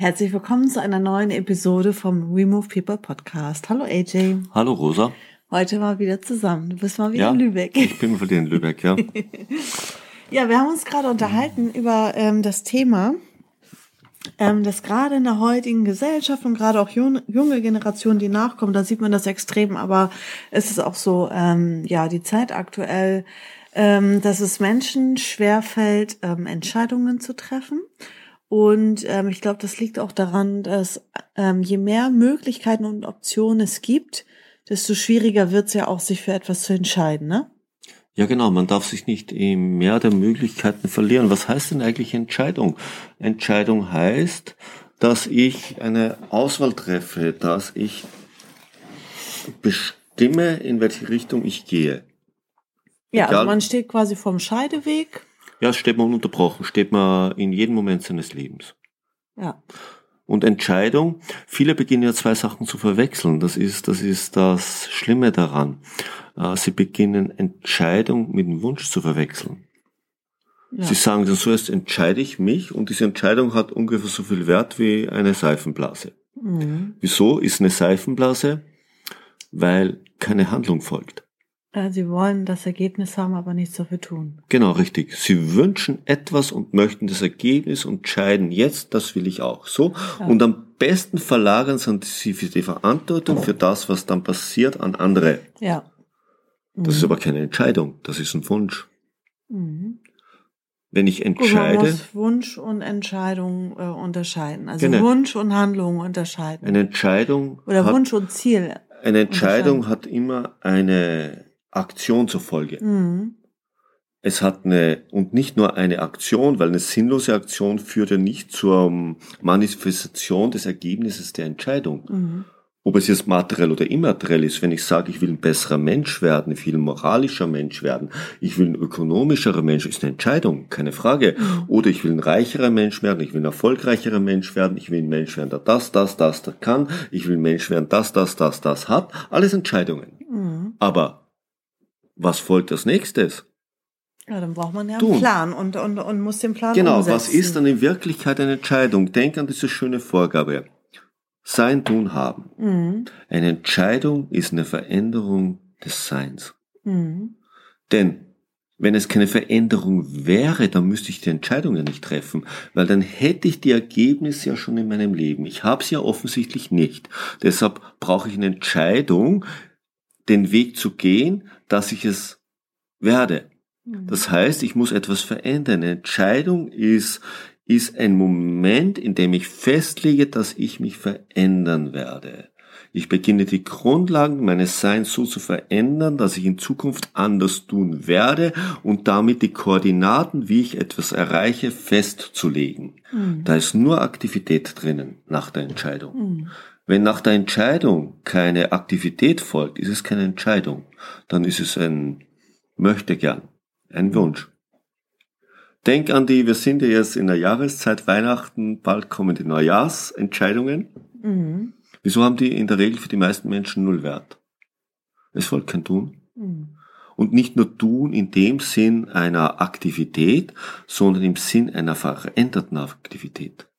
Herzlich willkommen zu einer neuen Episode vom We Move People Podcast. Hallo AJ. Hallo Rosa. Heute mal wieder zusammen. Du bist mal wieder ja, in Lübeck. Ich bin mal wieder in Lübeck, ja. ja, wir haben uns gerade unterhalten über ähm, das Thema, ähm, dass gerade in der heutigen Gesellschaft und gerade auch junge, junge Generationen, die nachkommen, da sieht man das extrem, aber es ist auch so, ähm, ja, die Zeit aktuell, ähm, dass es Menschen schwerfällt, ähm, Entscheidungen zu treffen. Und ähm, ich glaube, das liegt auch daran, dass ähm, je mehr Möglichkeiten und Optionen es gibt, desto schwieriger wird es ja auch, sich für etwas zu entscheiden, ne? Ja, genau. Man darf sich nicht im Meer der Möglichkeiten verlieren. Was heißt denn eigentlich Entscheidung? Entscheidung heißt, dass ich eine Auswahl treffe, dass ich bestimme, in welche Richtung ich gehe. Ja, also Egal. also man steht quasi vom Scheideweg. Ja, steht man ununterbrochen, steht man in jedem Moment seines Lebens. Ja und Entscheidung. Viele beginnen ja zwei Sachen zu verwechseln. Das ist, das ist das Schlimme daran. Äh, sie beginnen Entscheidung mit dem Wunsch zu verwechseln. Ja. Sie sagen dann so, jetzt entscheide ich mich und diese Entscheidung hat ungefähr so viel Wert wie eine Seifenblase. Mhm. Wieso ist eine Seifenblase? Weil keine Handlung folgt. Sie wollen das Ergebnis haben, aber nichts dafür tun. Genau, richtig. Sie wünschen etwas und möchten das Ergebnis und entscheiden jetzt, das will ich auch. So. Ja. Und am besten verlagern sie die Verantwortung für das, was dann passiert, an andere. Ja. Mhm. Das ist mhm. aber keine Entscheidung, das ist ein Wunsch. Mhm. Wenn ich entscheide. Gut, man muss Wunsch und Entscheidung äh, unterscheiden. Also genau. Wunsch und Handlung unterscheiden. Eine Entscheidung. Oder Wunsch und Ziel. Eine Entscheidung hat immer eine Aktion zur Folge. Mhm. Es hat eine, und nicht nur eine Aktion, weil eine sinnlose Aktion führt ja nicht zur Manifestation des Ergebnisses der Entscheidung. Mhm. Ob es jetzt materiell oder immateriell ist, wenn ich sage, ich will ein besserer Mensch werden, ich will ein moralischer Mensch werden, ich will ein ökonomischerer Mensch, ist eine Entscheidung, keine Frage. Mhm. Oder ich will ein reicherer Mensch werden, ich will ein erfolgreicherer Mensch werden, ich will ein Mensch werden, der das, das, das, das kann, ich will ein Mensch werden, das, das, das, das hat. Alles Entscheidungen. Mhm. Aber was folgt als nächstes? Ja, dann braucht man ja einen Plan und, und, und muss den Plan genau, umsetzen. Genau, was ist dann in Wirklichkeit eine Entscheidung? Denk an diese schöne Vorgabe. Sein, tun, haben. Mhm. Eine Entscheidung ist eine Veränderung des Seins. Mhm. Denn wenn es keine Veränderung wäre, dann müsste ich die Entscheidung ja nicht treffen, weil dann hätte ich die Ergebnisse ja schon in meinem Leben. Ich habe sie ja offensichtlich nicht. Deshalb brauche ich eine Entscheidung, den Weg zu gehen, dass ich es werde. Mhm. Das heißt, ich muss etwas verändern. Eine Entscheidung ist, ist ein Moment, in dem ich festlege, dass ich mich verändern werde. Ich beginne die Grundlagen meines Seins so zu verändern, dass ich in Zukunft anders tun werde und damit die Koordinaten, wie ich etwas erreiche, festzulegen. Mhm. Da ist nur Aktivität drinnen nach der Entscheidung. Mhm. Wenn nach der Entscheidung keine Aktivität folgt, ist es keine Entscheidung. Dann ist es ein möchte gern, ein Wunsch. Denk an die, wir sind ja jetzt in der Jahreszeit Weihnachten, bald kommen die Neujahrsentscheidungen. Mhm. Wieso haben die in der Regel für die meisten Menschen null Wert? Es folgt kein Tun. Mhm. Und nicht nur tun in dem Sinn einer Aktivität, sondern im Sinn einer veränderten Aktivität.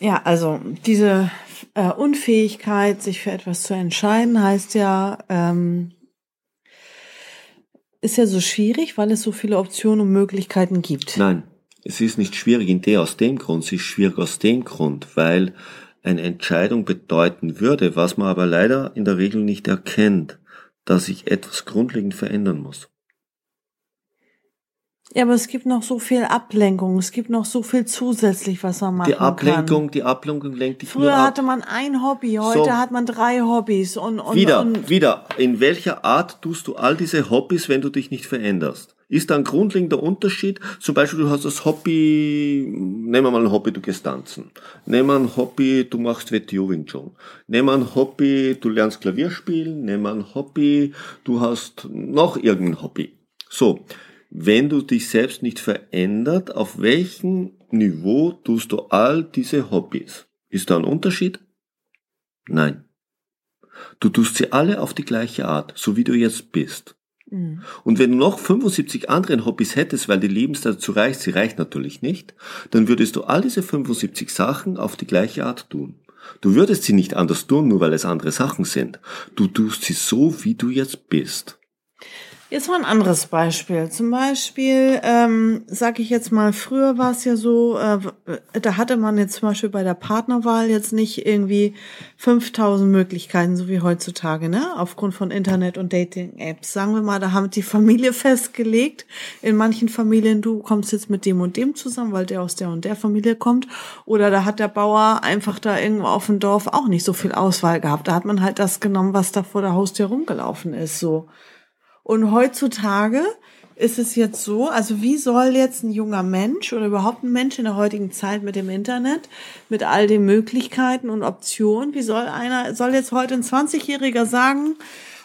Ja, also diese äh, Unfähigkeit, sich für etwas zu entscheiden, heißt ja, ähm, ist ja so schwierig, weil es so viele Optionen und Möglichkeiten gibt. Nein, es ist nicht schwierig in der aus dem Grund, es ist schwierig aus dem Grund, weil eine Entscheidung bedeuten würde, was man aber leider in der Regel nicht erkennt, dass ich etwas grundlegend verändern muss. Ja, aber es gibt noch so viel Ablenkung. Es gibt noch so viel zusätzlich, was man machen Die Ablenkung, kann. die Ablenkung lenkt dich Früher nur ab. hatte man ein Hobby, heute So. hat man drei Hobbys und, und, Wieder, und wieder. In welcher Art tust du all diese Hobbys, wenn du dich nicht veränderst? Ist da ein grundlegender Unterschied? Zum Beispiel, du hast das Hobby, nehmen wir mal ein Hobby, du gehst tanzen. Nehmen wir ein Hobby, du machst WTO Wing Chun. Nehmen wir ein Hobby, du lernst Klavier spielen. Nehmen wir ein Hobby, du hast noch irgendein Hobby. So. Wenn du dich selbst nicht verändert, auf welchem Niveau tust du all diese Hobbys? Ist da ein Unterschied? Nein. Du tust sie alle auf die gleiche Art, so wie du jetzt bist. Mhm. Und wenn du noch 75 andere Hobbys hättest, weil die Lebenszeit dazu reicht, sie reicht natürlich nicht, dann würdest du all diese 75 Sachen auf die gleiche Art tun. Du würdest sie nicht anders tun, nur weil es andere Sachen sind. Du tust sie so, wie du jetzt bist. Jetzt mal ein anderes Beispiel. Zum Beispiel, ähm, sag ich jetzt mal, früher war es ja so, äh, da hatte man jetzt zum Beispiel bei der Partnerwahl jetzt nicht irgendwie 5000 Möglichkeiten, so wie heutzutage, ne? Aufgrund von Internet und Dating-Apps. Sagen wir mal, da haben die Familie festgelegt. In manchen Familien, du kommst jetzt mit dem und dem zusammen, weil der aus der und der Familie kommt. Oder da hat der Bauer einfach da irgendwo auf dem Dorf auch nicht so viel Auswahl gehabt. Da hat man halt das genommen, was da vor der Haustür rumgelaufen ist, so. Und heutzutage ist es jetzt so, also wie soll jetzt ein junger Mensch oder überhaupt ein Mensch in der heutigen Zeit mit dem Internet, mit all den Möglichkeiten und Optionen, wie soll einer, soll jetzt heute ein 20-Jähriger sagen,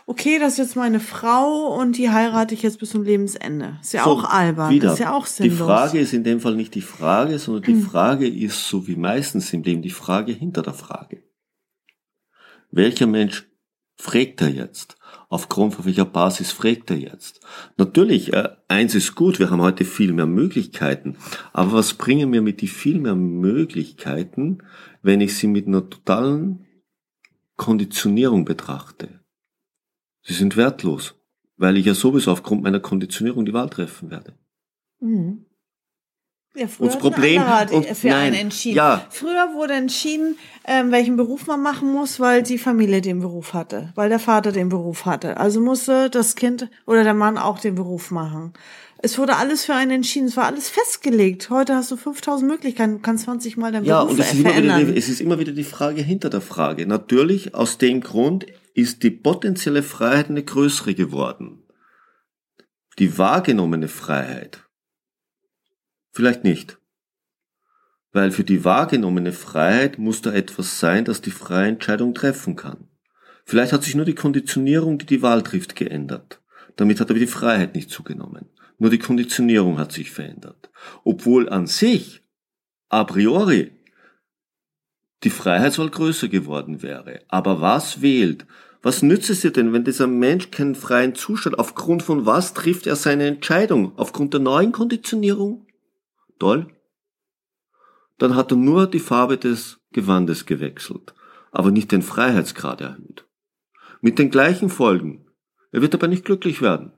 okay, das ist jetzt meine Frau und die heirate ich jetzt bis zum Lebensende. Ist ja So, auch albern, wieder. ist ja auch Die sinnlos. Frage ist in dem Fall nicht die Frage, sondern die Frage ist, so wie meistens im Leben, die Frage hinter der Frage. Welcher Mensch fragt er jetzt? Aufgrund von welcher Basis fragt er jetzt? Natürlich, äh, eins ist gut, wir haben heute viel mehr Möglichkeiten. Aber was bringen mir mit die viel mehr Möglichkeiten, wenn ich sie mit einer totalen Konditionierung betrachte? Sie sind wertlos, weil ich ja sowieso aufgrund meiner Konditionierung die Wahl treffen werde. Mhm. Ja, früher Und das hat Problem- die- und für nein, einen entschieden. ja. Früher wurde entschieden, ähm, welchen Beruf man machen muss, weil die Familie den Beruf hatte, weil der Vater den Beruf hatte. Also musste das Kind oder der Mann auch den Beruf machen. Es wurde alles für einen entschieden, es war alles festgelegt. Heute hast du 5000 Möglichkeiten, du kannst 20 Mal deinen Ja, Beruf und es ist, immer wieder verändern. die, es ist immer wieder die Frage hinter der Frage. Natürlich, aus dem Grund ist die potenzielle Freiheit eine größere geworden. Die wahrgenommene Freiheit. Vielleicht nicht. Weil für die wahrgenommene Freiheit muss da etwas sein, das die freie Entscheidung treffen kann. Vielleicht hat sich nur die Konditionierung, die die Wahl trifft, geändert. Damit hat aber die Freiheit nicht zugenommen. Nur die Konditionierung hat sich verändert. Obwohl an sich, a priori, die Freiheitswahl größer geworden wäre. Aber was wählt? Was nützt es dir denn, wenn dieser Mensch keinen freien Zustand, aufgrund von was trifft er seine Entscheidung? Aufgrund der neuen Konditionierung? Toll. Dann hat er nur die Farbe des Gewandes gewechselt, aber nicht den Freiheitsgrad erhöht. Mit den gleichen Folgen. Er wird aber nicht glücklich werden.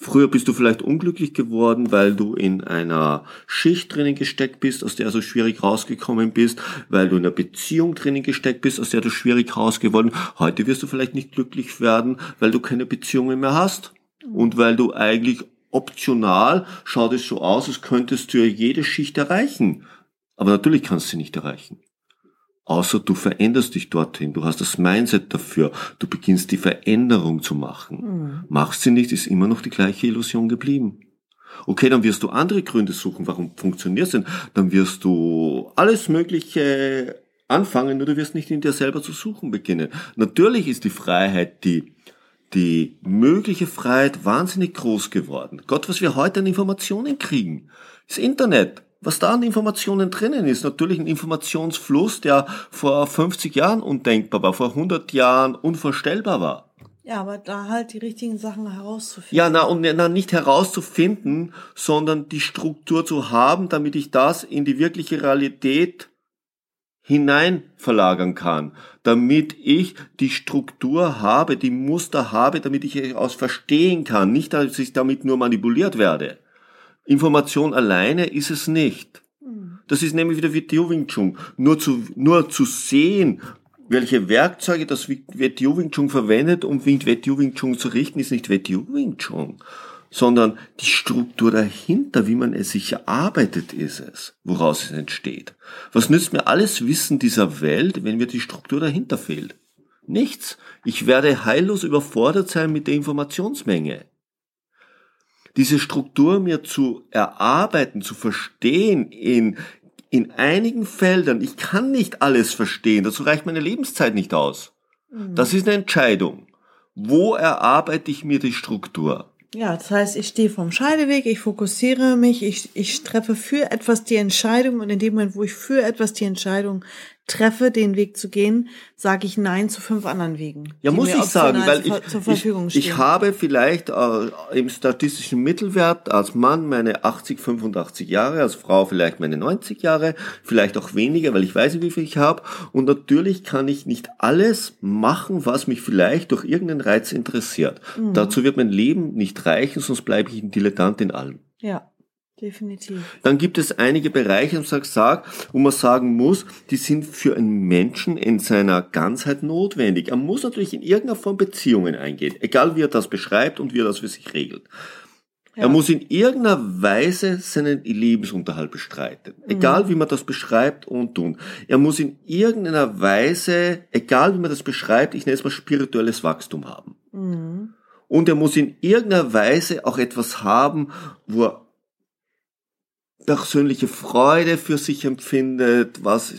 Früher bist du vielleicht unglücklich geworden, weil du in einer Schicht drinnen gesteckt bist, aus der du schwierig rausgekommen bist, weil du in einer Beziehung drinnen gesteckt bist, aus der du schwierig rausgeworden. Heute wirst du vielleicht nicht glücklich werden, weil du keine Beziehungen mehr hast und weil du eigentlich optional schaut es so aus, als könntest du ja jede Schicht erreichen. Aber natürlich kannst du sie nicht erreichen. Außer du veränderst dich dorthin, du hast das Mindset dafür, du beginnst die Veränderung zu machen. Machst sie nicht, ist immer noch die gleiche Illusion geblieben. Okay, dann wirst du andere Gründe suchen, warum funktioniert es denn? Dann wirst du alles Mögliche anfangen, nur du wirst nicht in dir selber zu suchen beginnen. Natürlich ist die Freiheit, die, die mögliche Freiheit wahnsinnig groß geworden. Gott, was wir heute an Informationen kriegen. Das Internet was da an Informationen drinnen ist. Natürlich ein Informationsfluss, der vor 50 Jahren undenkbar war, vor 100 Jahren unvorstellbar war. Ja, aber da halt die richtigen Sachen herauszufinden. Ja, na, und na, nicht herauszufinden, sondern die Struktur zu haben, damit ich das in die wirkliche Realität hinein verlagern kann, damit ich die Struktur habe, die Muster habe, damit ich es aus verstehen kann, nicht, dass ich damit nur manipuliert werde. Information alleine ist es nicht. Das ist nämlich wieder WTO Wing Chun. Nur zu, nur zu sehen, welche Werkzeuge das WTO Wing Chun verwendet, um WTO Wing Chun zu richten, ist nicht WTO Wing Chun. Sondern die Struktur dahinter, wie man es sich erarbeitet, ist es, woraus es entsteht. Was nützt mir alles Wissen dieser Welt, wenn mir die Struktur dahinter fehlt? Nichts. Ich werde heillos überfordert sein mit der Informationsmenge. Diese Struktur mir zu erarbeiten, zu verstehen in, in einigen Feldern. Ich kann nicht alles verstehen. Dazu reicht meine Lebenszeit nicht aus. Mhm. Das ist eine Entscheidung. Wo erarbeite ich mir die Struktur? Ja, das heißt, ich stehe vom Scheideweg, ich fokussiere mich, ich, ich treffe für etwas die Entscheidung und in dem Moment, wo ich für etwas die Entscheidung treffe, den Weg zu gehen, sage ich Nein zu fünf anderen Wegen. Ja, muss ich sagen, weil ich, ich, ich, habe vielleicht äh, im statistischen Mittelwert als Mann meine 80, 85 Jahre, als Frau vielleicht meine 90 Jahre, vielleicht auch weniger, weil ich weiß, wie viel ich habe. Und natürlich kann ich nicht alles machen, was mich vielleicht durch irgendeinen Reiz interessiert. Mhm. Dazu wird mein Leben nicht reichen, sonst bleibe ich ein Dilettant in allem. Ja. Definitiv. Dann gibt es einige Bereiche, wo man sagen muss, die sind für einen Menschen in seiner Ganzheit notwendig. Er muss natürlich in irgendeiner Form Beziehungen eingehen, egal wie er das beschreibt und wie er das für sich regelt. Ja. Er muss in irgendeiner Weise seinen Lebensunterhalt bestreiten. Mhm. Egal wie man das beschreibt und tun. Er muss in irgendeiner Weise, egal wie man das beschreibt, ich nenne es mal spirituelles Wachstum haben. Mhm. Und er muss in irgendeiner Weise auch etwas haben, wo er persönliche Freude für sich empfindet, was,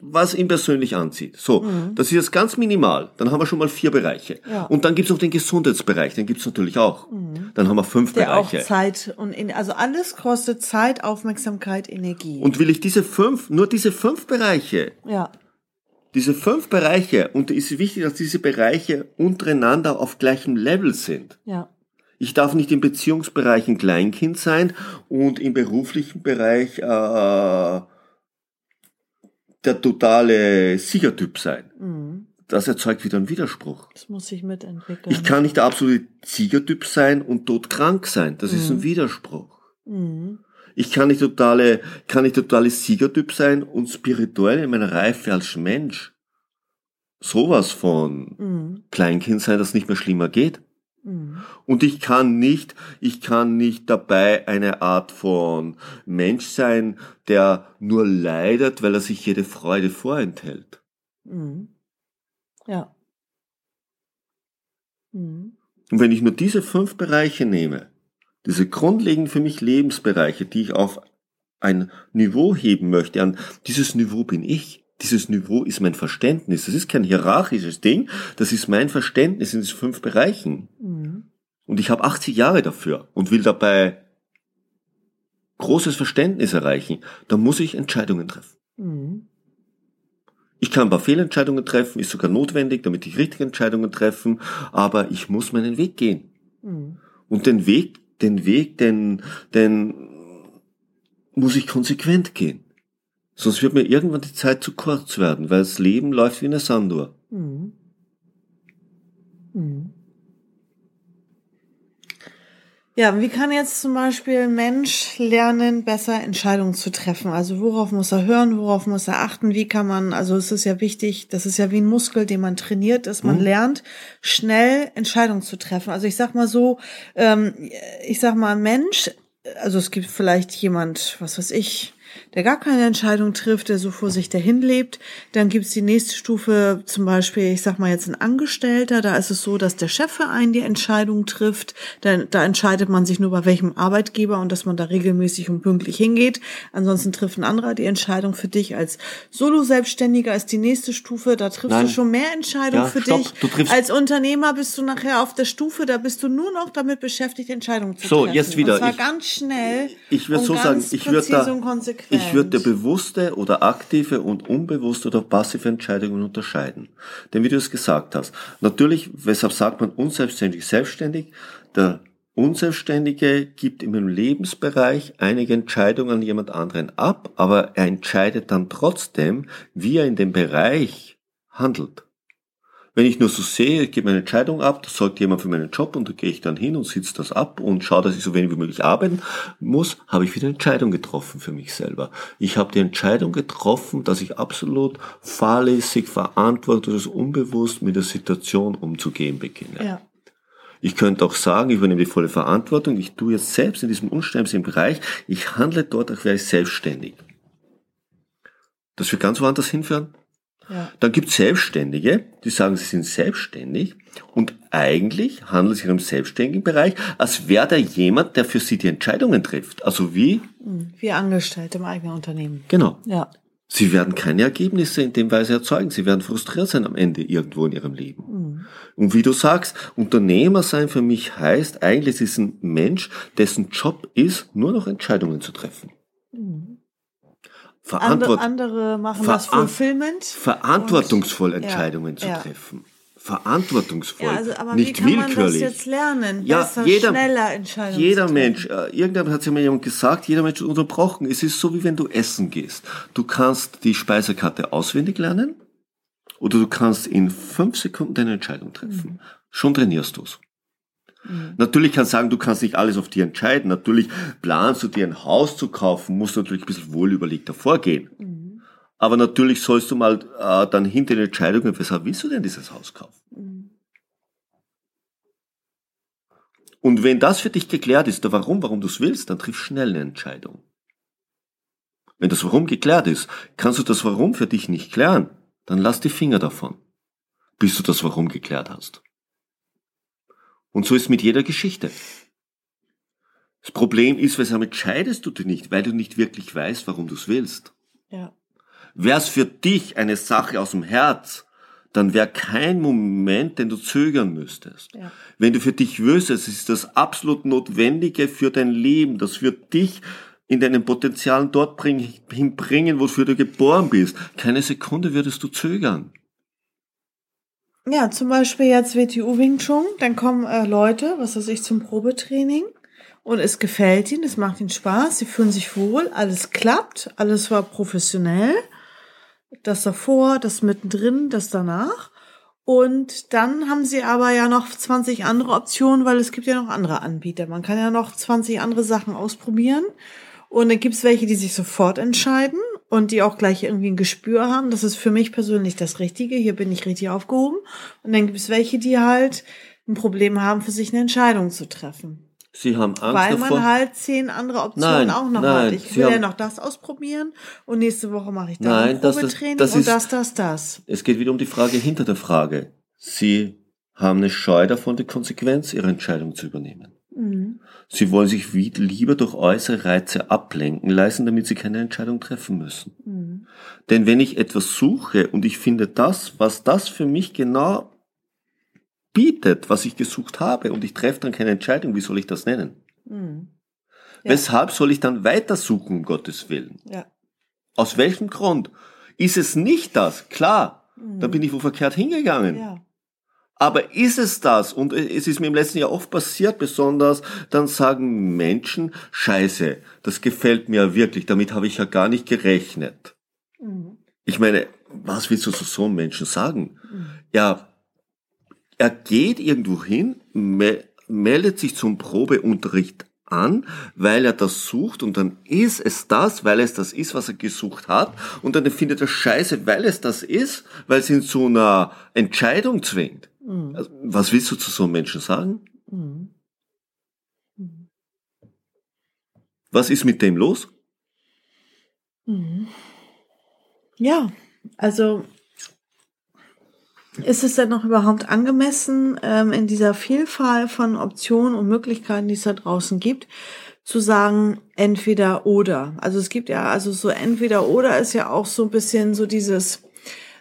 was ihn persönlich anzieht. So, mhm. das ist jetzt ganz minimal. Dann haben wir schon mal vier Bereiche. Ja. Und dann gibt's noch den Gesundheitsbereich, den gibt's natürlich auch. Mhm. Dann haben wir fünf Der Bereiche. Auch Zeit und also alles kostet Zeit, Aufmerksamkeit, Energie. Und will ich diese fünf, nur diese fünf Bereiche. Ja. Diese fünf Bereiche, und es ist wichtig, dass diese Bereiche untereinander auf gleichem Level sind. Ja. Ich darf nicht im Beziehungsbereich ein Kleinkind sein und im beruflichen Bereich äh, der totale Siegertyp sein. Mhm. Das erzeugt wieder einen Widerspruch. Das muss sich mitentwickeln. Ich kann nicht der absolute Siegertyp sein und todkrank sein. Das mhm. ist ein mhm. Widerspruch. Mhm. Ich kann nicht totale, kann nicht totale Siegertyp sein und spirituell in meiner Reife als Mensch sowas von mhm. Kleinkind sein, dass nicht mehr schlimmer geht. Mhm. Und ich kann nicht, ich kann nicht dabei eine Art von Mensch sein, der nur leidet, weil er sich jede Freude vorenthält. Mhm. Ja. Mhm. Und wenn ich nur diese fünf Bereiche nehme, diese grundlegenden für mich Lebensbereiche, die ich auf ein Niveau heben möchte, an dieses Niveau bin ich, dieses Niveau ist mein Verständnis. Das ist kein hierarchisches Ding, das ist mein Verständnis in diesen fünf Bereichen. Mhm. Und ich habe 80 Jahre dafür und will dabei großes Verständnis erreichen. Da muss ich Entscheidungen treffen. Mhm. Ich kann ein paar Fehlentscheidungen treffen, ist sogar notwendig, damit ich richtige Entscheidungen treffen, aber ich muss meinen Weg gehen. Mhm. Und den Weg, den Weg, den, den muss ich konsequent gehen. Sonst wird mir irgendwann die Zeit zu kurz werden, weil das Leben läuft wie eine Sanduhr. Mhm. Mhm. Ja, wie kann jetzt zum Beispiel ein Mensch lernen, besser Entscheidungen zu treffen? Also worauf muss er hören, worauf muss er achten? Wie kann man, also es ist ja wichtig, das ist ja wie ein Muskel, den man trainiert, dass man mhm. lernt, schnell Entscheidungen zu treffen. Also ich sag mal so, ähm, ich sag mal, ein Mensch, also es gibt vielleicht jemand, was weiß ich, der gar keine Entscheidung trifft, der so vor sich dahin lebt. Dann gibt's die nächste Stufe, zum Beispiel, ich sag mal jetzt ein Angestellter, da ist es so, dass der Chef für einen die Entscheidung trifft. Da, da entscheidet man sich nur bei welchem Arbeitgeber und dass man da regelmäßig und pünktlich hingeht. Ansonsten trifft ein anderer die Entscheidung für dich. Als Solo-Selbstständiger ist die nächste Stufe, da triffst Nein. du schon mehr Entscheidungen ja, für stopp. dich. Als Unternehmer bist du nachher auf der Stufe, da bist du nur noch damit beschäftigt, Entscheidungen zu so, treffen. So, jetzt wieder. Und zwar ich, ganz schnell. Ich würde so sagen, ich würde da, ich würde bewusste oder aktive und unbewusste oder passive Entscheidungen unterscheiden. Denn wie du es gesagt hast, natürlich, weshalb sagt man unselbstständig, selbstständig? Der Unselbstständige gibt im Lebensbereich einige Entscheidungen an jemand anderen ab, aber er entscheidet dann trotzdem, wie er in dem Bereich handelt. Wenn ich nur so sehe, ich gebe meine Entscheidung ab, das sagt jemand für meinen Job und da gehe ich dann hin und sitze das ab und schaue, dass ich so wenig wie möglich arbeiten muss, habe ich wieder eine Entscheidung getroffen für mich selber. Ich habe die Entscheidung getroffen, dass ich absolut fahrlässig, verantwortungslos, unbewusst mit der Situation umzugehen beginne. Ja. Ich könnte auch sagen, ich übernehme die volle Verantwortung, ich tue jetzt selbst in diesem unsterblichen Bereich, ich handle dort, als wäre ich selbstständig. Das wird ganz woanders hinführen. Ja. Dann gibt es Selbstständige, die sagen, sie sind selbstständig und eigentlich handelt es sich im selbstständigen Bereich, als wäre da jemand, der für sie die Entscheidungen trifft. Also wie? Hm, wie Angestellte im eigenen Unternehmen. Genau. Ja. Sie werden keine Ergebnisse in dem Weise erzeugen. Sie werden frustriert sein am Ende irgendwo in ihrem Leben. Mhm. Und wie du sagst, Unternehmer sein für mich heißt, eigentlich ist ein Mensch, dessen Job ist, nur noch Entscheidungen zu treffen. Mhm. Verantwort andere, machen Veran das Fulfillment. Verantwortungsvoll Entscheidungen ja, zu treffen. Verantwortungsvoll, ja, also, aber nicht wie kann willkürlich. Man das jetzt lernen? Ja, Besser, jeder, schneller Entscheidungen jeder Mensch, äh, irgendwann hat sich mal jemand gesagt, jeder Mensch ist unterbrochen. Es ist so, wie wenn du essen gehst. Du kannst die Speisekarte auswendig lernen oder du kannst in fünf Sekunden deine Entscheidung treffen. Mhm. Schon trainierst du's. Mhm. Natürlich kannst du sagen, du kannst nicht alles auf dir entscheiden. Natürlich planst du dir ein Haus zu kaufen, musst natürlich ein bisschen wohlüberlegter vorgehen. Mhm. Aber natürlich sollst du mal äh, dann hinter den Entscheidungen, weshalb willst du denn dieses Haus kaufen? Mhm. Und wenn das für dich geklärt ist, der Warum, warum du es willst, dann triff schnell eine Entscheidung. Wenn das Warum geklärt ist, kannst du das Warum für dich nicht klären, dann lass die Finger davon, bis du das Warum geklärt hast. Und so ist mit jeder Geschichte. Das Problem ist, weshalb entscheidest du dich nicht, weil du nicht wirklich weißt, warum du es willst. Ja. Wäre es für dich eine Sache aus dem Herz, dann wäre kein Moment, den du zögern müsstest. Ja. Wenn du für dich wüsstest, es ist das absolut Notwendige für dein Leben, das wird dich in deinen Potenzialen dort bring, hinbringen, wofür du geboren bist. Keine Sekunde würdest du zögern. Ja, zum Beispiel jetzt WTU Wing Chun, dann kommen äh, Leute, was weiß ich, zum Probetraining und es gefällt ihnen, es macht ihnen Spaß, sie fühlen sich wohl, alles klappt, alles war professionell das davor, das mittendrin, das danach. Und dann haben sie aber ja noch 20 andere Optionen, weil es gibt ja noch andere Anbieter. Man kann ja noch 20 andere Sachen ausprobieren. Und dann gibt's welche, die sich sofort entscheiden und die auch gleich irgendwie ein Gespür haben. Das ist für mich persönlich das Richtige. Hier bin ich richtig aufgehoben. Und dann gibt's welche, die halt ein Problem haben, für sich eine Entscheidung zu treffen. Sie haben Angst Weil davor. man halt zehn andere Optionen nein, auch noch nein, hat. Ich will ja noch das ausprobieren und nächste Woche mache ich da ein Probetraining das, das, das und das, das, das. Es geht wieder um die Frage hinter der Frage. Sie haben eine Scheu davon, die Konsequenz ihrer Entscheidung zu übernehmen. Mhm. Sie wollen sich lieber durch äußere Reize ablenken lassen, damit sie keine Entscheidung treffen müssen. Mhm. Denn wenn ich etwas suche und ich finde das, was das für mich genau bietet, was ich gesucht habe und ich treffe dann keine Entscheidung, wie soll ich das nennen? Mhm. Ja. Weshalb soll ich dann weitersuchen, um Gottes Willen? Ja. Aus welchem Grund? Ist es nicht das? Klar, mhm. dann bin ich wo verkehrt hingegangen. Ja. Aber ist es das? Und es ist mir im letzten Jahr oft passiert, besonders dann sagen Menschen, scheiße, das gefällt mir wirklich, damit habe ich ja gar nicht gerechnet. Mhm. Ich meine, was willst du zu so einem Menschen sagen? Mhm. Ja, er geht irgendwo hin, me meldet sich zum Probeunterricht an, weil er das sucht und dann ist es das, weil es das ist, was er gesucht hat und dann findet er Scheiße, weil es das ist, weil es ihn zu einer Entscheidung zwingt. Mhm. Also, was willst du zu so einem Menschen sagen? Mhm. Mhm. Was ist mit dem los? Mhm. Ja, also ist es denn noch überhaupt angemessen, ähm, in dieser Vielfalt von Optionen und Möglichkeiten, die es da draußen gibt, zu sagen, entweder oder? Also es gibt ja, also so entweder oder ist ja auch so ein bisschen so dieses,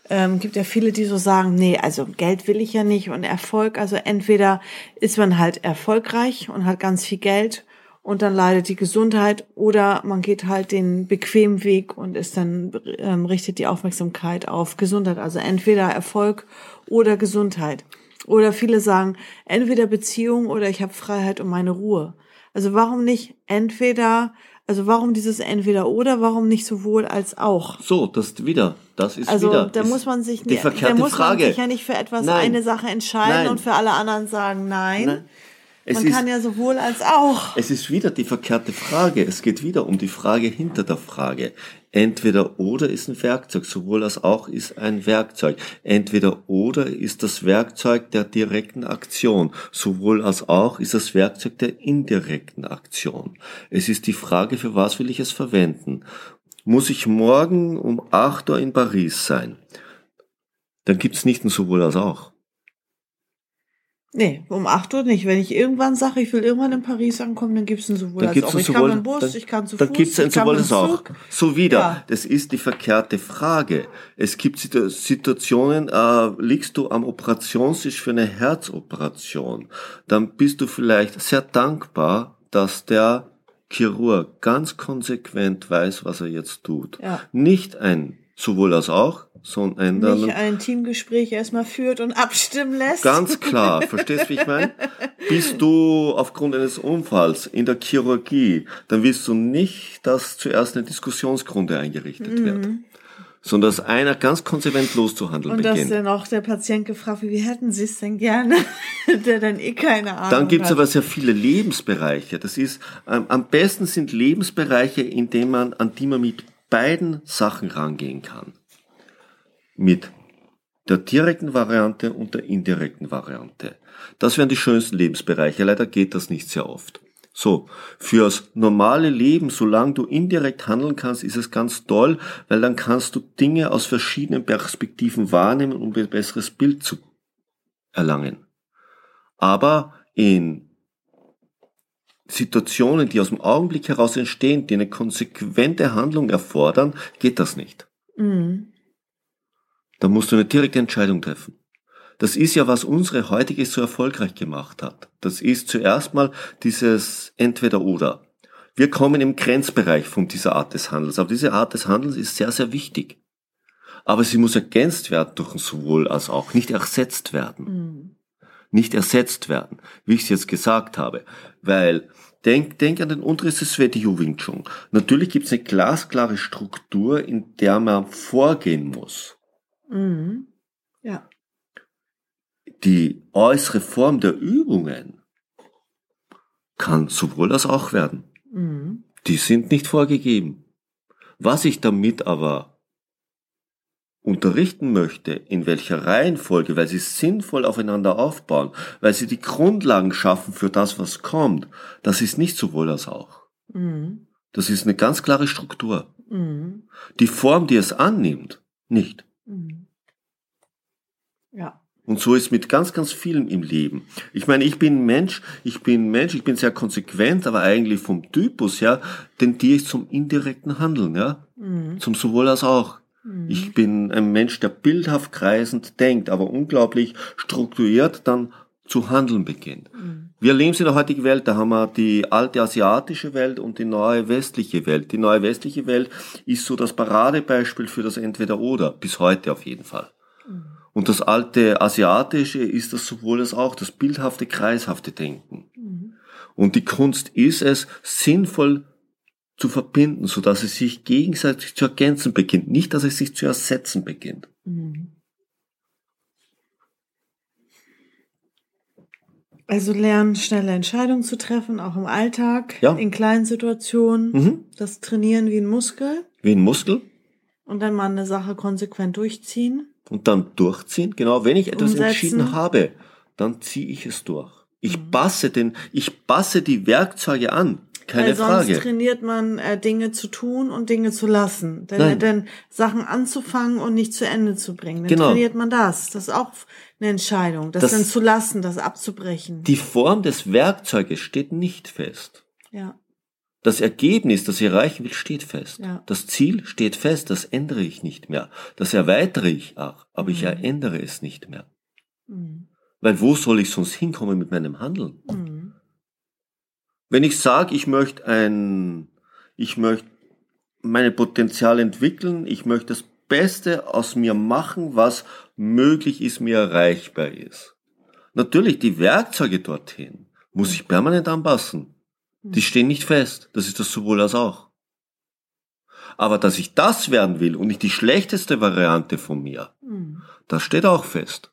ähm, gibt ja viele, die so sagen, nee, also Geld will ich ja nicht und Erfolg, also entweder ist man halt erfolgreich und hat ganz viel Geld und dann leidet die Gesundheit oder man geht halt den bequemen Weg und ist dann ähm, richtet die Aufmerksamkeit auf Gesundheit. Also entweder Erfolg oder Gesundheit. Oder viele sagen entweder Beziehung oder ich habe Freiheit und meine Ruhe. Also warum nicht entweder, also warum dieses entweder oder, warum nicht sowohl als auch? So, das wieder, das ist also, wieder. Also da muss man sich, die da muss Frage. man sich ja nicht für etwas nein. eine Sache entscheiden nein. und für alle anderen sagen nein. nein Es Man ist, kann ja sowohl als auch. es ist wieder die verkehrte Frage. Es geht wieder um die Frage hinter der Frage. Entweder oder ist ein Werkzeug, sowohl als auch ist ein Werkzeug. Entweder oder ist das Werkzeug der direkten Aktion, sowohl als auch ist das Werkzeug der indirekten Aktion. Es ist die Frage, für was will ich es verwenden. Muss ich morgen um 8 Uhr in Paris sein? Dann gibt es nicht ein sowohl als auch. Nee, um 8 Uhr nicht. Wenn ich irgendwann sage, ich will irgendwann in Paris ankommen, dann gibt's ein sowohl Dann als gibt's auch. Ich kann mit Bus, dann, ich kann zu dann Fuß, gibt's ein ich kann sowohl als auch. So wieder. Ja. Das ist die verkehrte Frage. Es gibt Situ- Situationen, äh, liegst du am Operationstisch für eine Herzoperation, dann bist du vielleicht sehr dankbar, dass der Chirurg ganz konsequent weiß, was er jetzt tut. Ja. Nicht ein sowohl als auch, sondern ein Nicht ein Teamgespräch erstmal führt und abstimmen lässt. Ganz klar, verstehst du, wie ich meine? Bist du aufgrund eines Unfalls in der Chirurgie, dann willst du nicht, dass zuerst eine Diskussionsgrunde eingerichtet wird, sondern dass einer ganz konsequent loszuhandeln Mhm. und dass beginnt. dann auch der Patient gefragt wird, wie hätten Sie es denn gerne? der dann eh keine Ahnung Dann gibt's hat. aber sehr viele Lebensbereiche. Das ist ähm, am besten sind Lebensbereiche, in denen man, an die man mit beiden Sachen rangehen kann. Mit der direkten Variante und der indirekten Variante. Das wären die schönsten Lebensbereiche. Leider geht das nicht sehr oft. So, fürs normale Leben, solange du indirekt handeln kannst, ist es ganz toll, weil dann kannst du Dinge aus verschiedenen Perspektiven wahrnehmen, um ein besseres Bild zu erlangen. Aber in Situationen, die aus dem Augenblick heraus entstehen, die eine konsequente Handlung erfordern, geht das nicht. Mhm. Da musst du eine direkte Entscheidung treffen. Das ist ja, was unsere heutige so erfolgreich gemacht hat. Das ist zuerst mal dieses Entweder-Oder. Wir kommen im Grenzbereich von dieser Art des Handels. Aber diese Art des Handels ist sehr, sehr wichtig. Aber sie muss ergänzt werden durch ein sowohl als auch, nicht ersetzt werden. Mhm. Nicht ersetzt werden, wie ich es jetzt gesagt habe. Weil, denk, denk an den Unterricht des Swedio Wing Chun. Natürlich gibt es eine glasklare Struktur, in der man vorgehen muss. Mhm. Ja. die äußere Form der Übungen kann sowohl als auch werden. Mhm. Die sind nicht vorgegeben. Was ich damit aber unterrichten möchte, in welcher Reihenfolge, weil sie sinnvoll aufeinander aufbauen, weil sie die Grundlagen schaffen für das, was kommt, das ist nicht sowohl als auch. Mhm. Das ist eine ganz klare Struktur. Mhm. Die Form, die es annimmt, nicht. Mhm. Und so ist mit ganz, ganz vielen im Leben. Ich meine, ich bin Mensch, ich bin Mensch, ich bin sehr konsequent, aber eigentlich vom Typus her tendiere ich zum indirekten Handeln, ja. Mhm. Zum sowohl als auch. Ich bin ein Mensch, der bildhaft kreisend denkt, aber unglaublich strukturiert dann zu handeln beginnt. Wir leben in der heutigen Welt, da haben wir die alte asiatische Welt und die neue westliche Welt. Die neue westliche Welt ist so das Paradebeispiel für das Entweder-Oder, bis heute auf jeden Fall. Und das alte asiatische ist das sowohl als auch, das bildhafte, kreishafte Denken. Und die Kunst ist es, sinnvoll zu verbinden, so dass es sich gegenseitig zu ergänzen beginnt, nicht, dass es sich zu ersetzen beginnt. Mhm. Also lernen, schnelle Entscheidungen zu treffen, auch im Alltag, Ja. in kleinen Situationen, Mhm. das Trainieren wie ein Muskel Wie ein Muskel und dann mal eine Sache konsequent durchziehen. Und dann durchziehen. Genau, wenn ich etwas Umsetzen. entschieden habe, dann ziehe ich es durch. Ich passe den, ich passe die Werkzeuge an. Keine Weil sonst Frage. trainiert man äh, Dinge zu tun und Dinge zu lassen. Denn, Nein. denn Sachen anzufangen und nicht zu Ende zu bringen. Dann Genau. trainiert man das. Das ist auch eine Entscheidung. Das, Das- dann zu lassen, das abzubrechen. Die Form des Werkzeuges steht nicht fest. ja. Das Ergebnis, das ich erreichen will, steht fest. Ja. Das Ziel steht fest, das ändere ich nicht mehr. Das erweitere ich auch, aber ich Mhm. ändere es nicht mehr. Mhm. Weil wo soll ich sonst hinkommen mit meinem Handeln? Mhm. Wenn ich sage, ich möchte ein, ich möchte meine Potenziale entwickeln, ich möchte das Beste aus mir machen, was möglich ist, mir erreichbar ist. Natürlich, die Werkzeuge dorthin muss ich permanent anpassen. Die stehen nicht fest. Das ist das sowohl als auch. Aber dass ich das werden will und nicht die schlechteste Variante von mir, Mhm. das steht auch fest.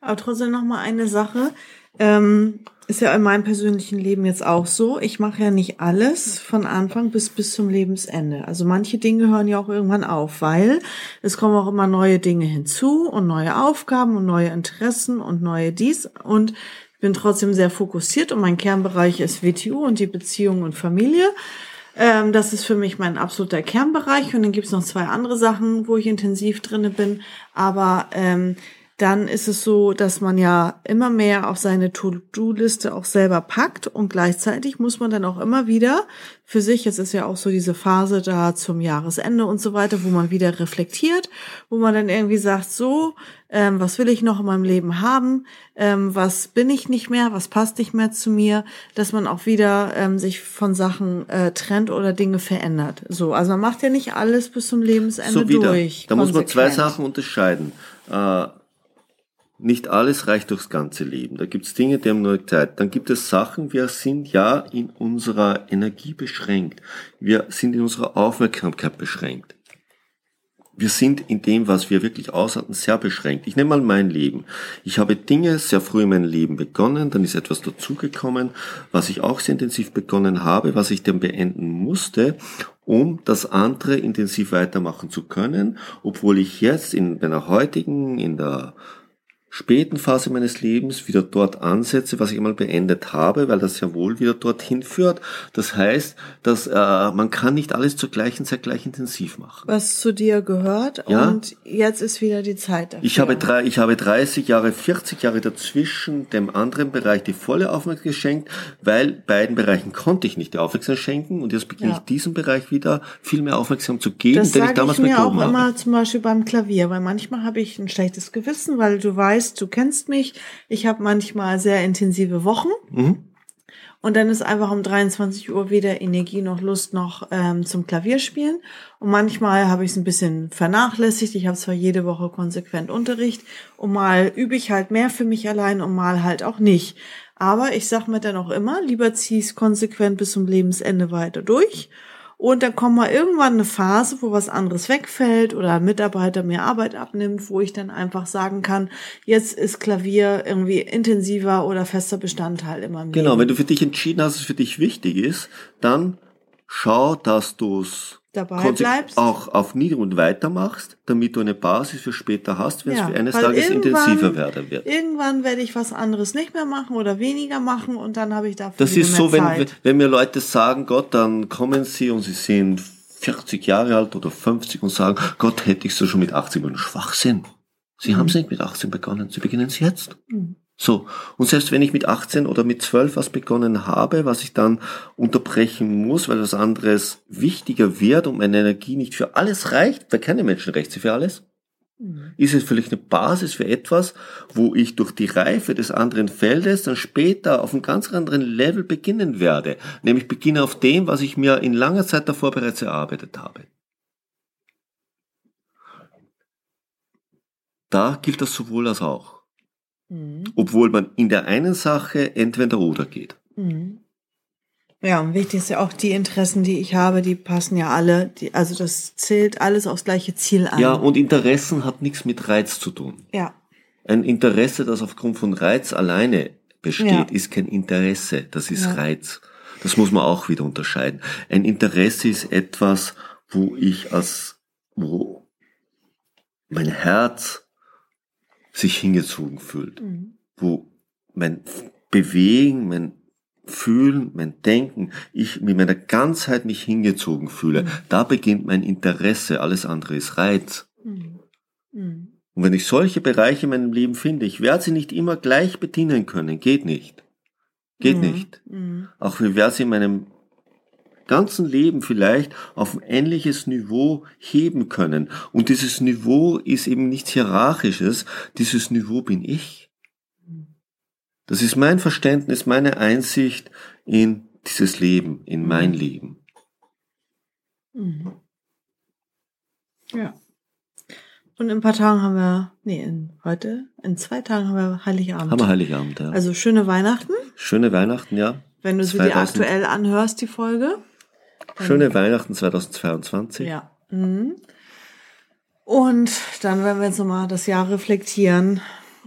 Aber trotzdem noch mal eine Sache. ähm, ist ja in meinem persönlichen Leben jetzt auch so. Ich mache ja nicht alles von Anfang bis bis zum Lebensende. Also manche Dinge hören ja auch irgendwann auf, weil es kommen auch immer neue Dinge hinzu und neue Aufgaben und neue Interessen und neue dies und bin trotzdem sehr fokussiert und mein Kernbereich ist WTU und die Beziehung und Familie. Ähm, das ist für mich mein absoluter Kernbereich und dann gibt's noch zwei andere Sachen, wo ich intensiv drinne bin. Aber ähm, dann ist es so, dass man ja immer mehr auf seine To-Do-Liste auch selber packt und gleichzeitig muss man dann auch immer wieder für sich, jetzt ist ja auch so diese Phase da zum Jahresende und so weiter, wo man wieder reflektiert, wo man dann irgendwie sagt, so, ähm, was will ich noch in meinem Leben haben, ähm, was bin ich nicht mehr, was passt nicht mehr zu mir, dass man auch wieder ähm, sich von Sachen äh, trennt oder Dinge verändert. So, also man macht ja nicht alles bis zum Lebensende so wieder. durch. Da muss man zwei. Sachen unterscheiden. Äh, nicht alles reicht durchs ganze Leben. Da gibt's Dinge, die haben nur Zeit. Dann gibt es Sachen, wir sind ja in unserer Energie beschränkt. Wir sind in unserer Aufmerksamkeit beschränkt. Wir sind in dem, was wir wirklich aushalten, sehr beschränkt. Ich nehme mal mein Leben. Ich habe Dinge sehr früh in meinem Leben begonnen, dann ist etwas dazugekommen, was ich auch sehr intensiv begonnen habe, was ich dann beenden musste, um das andere intensiv weitermachen zu können, obwohl ich jetzt in meiner heutigen, in der späten Phase meines Lebens wieder dort ansetze, was ich einmal beendet habe, weil das ja wohl wieder dorthin führt. Das heißt, dass äh, man kann nicht alles zur gleichen Zeit gleich intensiv machen. Was zu dir gehört Ja. und jetzt ist wieder die Zeit dafür. Ich habe, drei, ich habe 30 Jahre, 40 Jahre dazwischen dem anderen Bereich die volle Aufmerksamkeit geschenkt, weil beiden Bereichen konnte ich nicht die Aufmerksamkeit schenken und jetzt beginne Ja. ich diesem Bereich wieder viel mehr Aufmerksamkeit zu geben, Das den ich damals ich mir auch habe. immer zum Beispiel beim Klavier, weil manchmal habe ich ein schlechtes Gewissen, weil du weißt, du kennst mich. Ich habe manchmal sehr intensive Wochen Mhm. und dann ist einfach um 23 Uhr weder Energie noch Lust noch ähm, zum Klavierspielen. Und manchmal habe ich es ein bisschen vernachlässigt. Ich habe zwar jede Woche konsequent Unterricht und mal übe ich halt mehr für mich allein und mal halt auch nicht. Aber ich sag mir dann auch immer, lieber zieh es konsequent bis zum Lebensende weiter durch. Und dann kommt mal irgendwann eine Phase, wo was anderes wegfällt oder ein Mitarbeiter mehr Arbeit abnimmt, wo ich dann einfach sagen kann, jetzt ist Klavier irgendwie intensiver oder fester Bestandteil immer mehr. Genau, wenn du für dich entschieden hast, dass es für dich wichtig ist, dann schau, dass du Dabei bleibst. auch auf niedrig und weitermachst, damit du eine Basis für später hast, wenn Ja, es für eines Tages intensiver werden wird. Irgendwann werde ich was anderes nicht mehr machen oder weniger machen und dann habe ich dafür Das ist so, wenn, Zeit. wenn mir Leute sagen, Gott, dann kommen sie und sie sind 40 Jahre alt oder 50 und sagen, Gott, hätte ich so schon mit 18 begonnen. Schwachsinn. Sie haben es nicht mit 18 begonnen, sie beginnen es jetzt. Mhm. So. Und selbst wenn ich mit 18 oder mit 12 was begonnen habe, was ich dann unterbrechen muss, weil was anderes wichtiger wird und meine Energie nicht für alles reicht, weil keine Menschen reicht sie für alles, Mhm. ist es vielleicht eine Basis für etwas, wo ich durch die Reife des anderen Feldes dann später auf einem ganz anderen Level beginnen werde. Nämlich beginne auf dem, was ich mir in langer Zeit davor bereits erarbeitet habe. Da gilt das sowohl als auch. Mhm. Obwohl man in der einen Sache entweder oder geht. Mhm. Ja, und wichtig ist ja auch die Interessen, die ich habe, die passen ja alle, die, also das zählt alles aufs gleiche Ziel an. Ja, und Interessen hat nichts mit Reiz zu tun. ja. Ein Interesse, das aufgrund von Reiz alleine besteht, Ja. ist kein Interesse, das ist Ja. Reiz. Das muss man auch wieder unterscheiden. Ein Interesse ist etwas, wo ich als, wo mein Herz sich hingezogen fühlt, Mhm. wo mein Bewegen, mein Fühlen, mein Denken, ich mit meiner Ganzheit mich hingezogen fühle. Mhm. Da beginnt mein Interesse, alles andere ist Reiz. Mhm. Mhm. Und wenn ich solche Bereiche in meinem Leben finde, ich werde sie nicht immer gleich bedienen können. Geht nicht. Geht Mhm. nicht. Mhm. Auch ich werde sie in meinem ganzen Leben vielleicht auf ein ähnliches Niveau heben können. Und dieses Niveau ist eben nichts Hierarchisches. Dieses Niveau bin ich. Das ist mein Verständnis, meine Einsicht in dieses Leben, in mein Leben. Mhm. Ja. Und in ein paar Tagen haben wir, nee, in heute, in zwei Tagen haben wir Heiligabend. Haben wir Heiligabend, ja. Also schöne Weihnachten, Schöne Weihnachten, ja. wenn du sie dir 2000. aktuell anhörst, die Folge. Schöne Weihnachten 2022. Ja. Mhm. Und dann werden wir jetzt nochmal das Jahr reflektieren.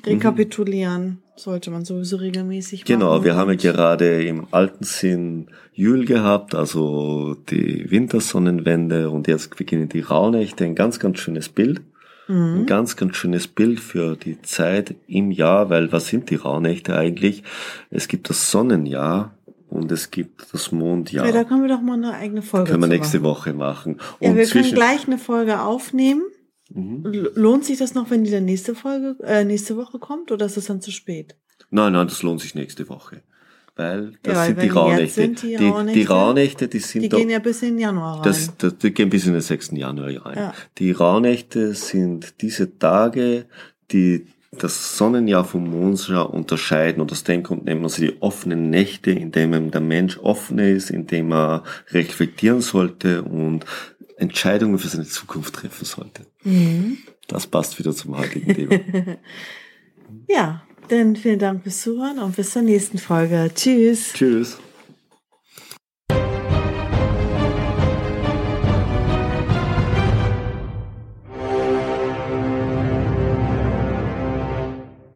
rekapitulieren. Sollte man sowieso regelmäßig Genau, machen. wir haben ja gerade im alten Sinn Jül gehabt, also die Wintersonnenwende und jetzt beginnen die Rauhnächte. Ein ganz, ganz schönes Bild. Ein ganz, ganz schönes Bild für die Zeit im Jahr, weil was sind die Rauhnächte eigentlich? Es gibt das Sonnenjahr und es gibt das Mondjahr. Ja, da können wir doch mal eine eigene Folge können wir nächste machen. Woche machen. Ja, Und wir können Mhm. gleich eine Folge aufnehmen. L- Lohnt sich das noch, wenn die dann nächste Folge, äh, nächste Woche kommt, oder ist es dann zu spät? nein, nein, das lohnt sich nächste Woche. Weil das weil sind die Rauhnächte. sind die Die, die Rauhnächte, Rauhnächte, die sind Die doch- gehen ja bis in den Januar rein. Das, das, die gehen bis in den 6. Januar rein. Ja. Die Rauhnächte sind diese Tage, die das Sonnenjahr vom Mondjahr unterscheiden und aus dem Grund nennen wir sie die offenen Nächte, in denen der Mensch offen ist, in dem er reflektieren sollte und Entscheidungen für seine Zukunft treffen sollte. Mhm. Das passt wieder zum heutigen Thema. ja, dann vielen Dank fürs Zuhören und bis zur nächsten Folge. Tschüss. Tschüss.